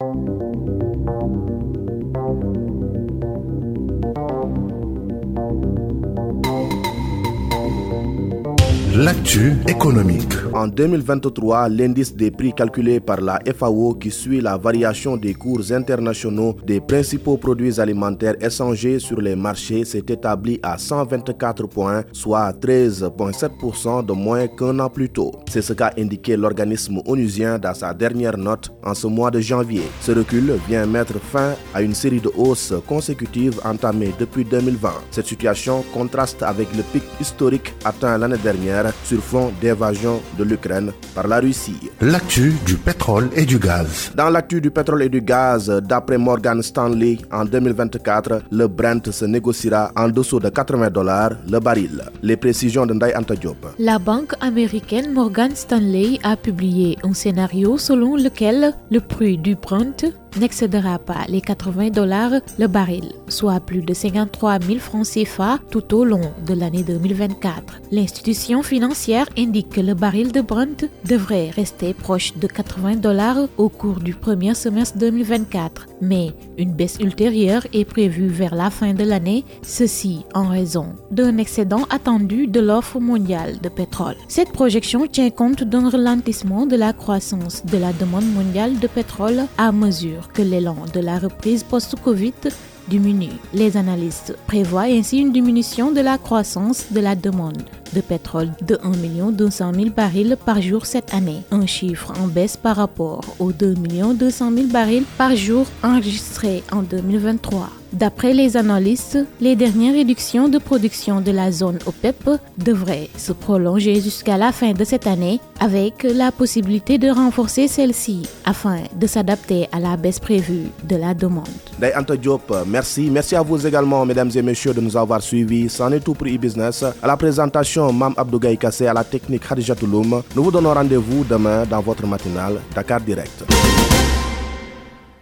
Thank you. L'actu économique. En 2023, l'indice des prix calculé par la FAO qui suit la variation des cours internationaux des principaux produits alimentaires échangés sur les marchés s'est établi à 124 points, soit 13,7% de moins qu'un an plus tôt. C'est ce qu'a indiqué l'organisme onusien dans sa dernière note en ce mois de janvier. Ce recul vient mettre fin à une série de hausses consécutives entamées depuis 2020. Cette situation contraste avec le pic historique atteint l'année dernière sur fond d'évasion de l'Ukraine par la Russie. L'actu du pétrole et du gaz. Dans l'actu du pétrole et du gaz, d'après Morgan Stanley, en 2024, le Brent se négociera en dessous de 80 dollars le baril. Les précisions de Ndai Diop. La banque américaine Morgan Stanley a publié un scénario selon lequel le prix du Brent n'excédera pas les 80 dollars le baril, soit plus de 53 000 francs CFA tout au long de l'année 2024. L'institution financière indique que le baril de Brent devrait rester proche de 80 dollars au cours du premier semestre 2024, mais une baisse ultérieure est prévue vers la fin de l'année, ceci en raison d'un excédent attendu de l'offre mondiale de pétrole. Cette projection tient compte d'un ralentissement de la croissance de la demande mondiale de pétrole à mesure que l'élan de la reprise post-Covid diminue. Les analystes prévoient ainsi une diminution de la croissance de la demande de pétrole de 1 200 000 barils par jour cette année, un chiffre en baisse par rapport aux 2 200 000 barils par jour enregistrés en 2023. D'après les analystes, les dernières réductions de production de la zone OPEP devraient se prolonger jusqu'à la fin de cette année avec la possibilité de renforcer celle-ci afin de s'adapter à la baisse prévue de la demande. Diop, merci. Merci à vous également, mesdames et messieurs, de nous avoir suivis. C'en est tout pour e-business. À la présentation, Mam Abdougaï Kassé, à la technique Khadija Touloum. Nous vous donnons rendez-vous demain dans votre matinale Dakar Direct.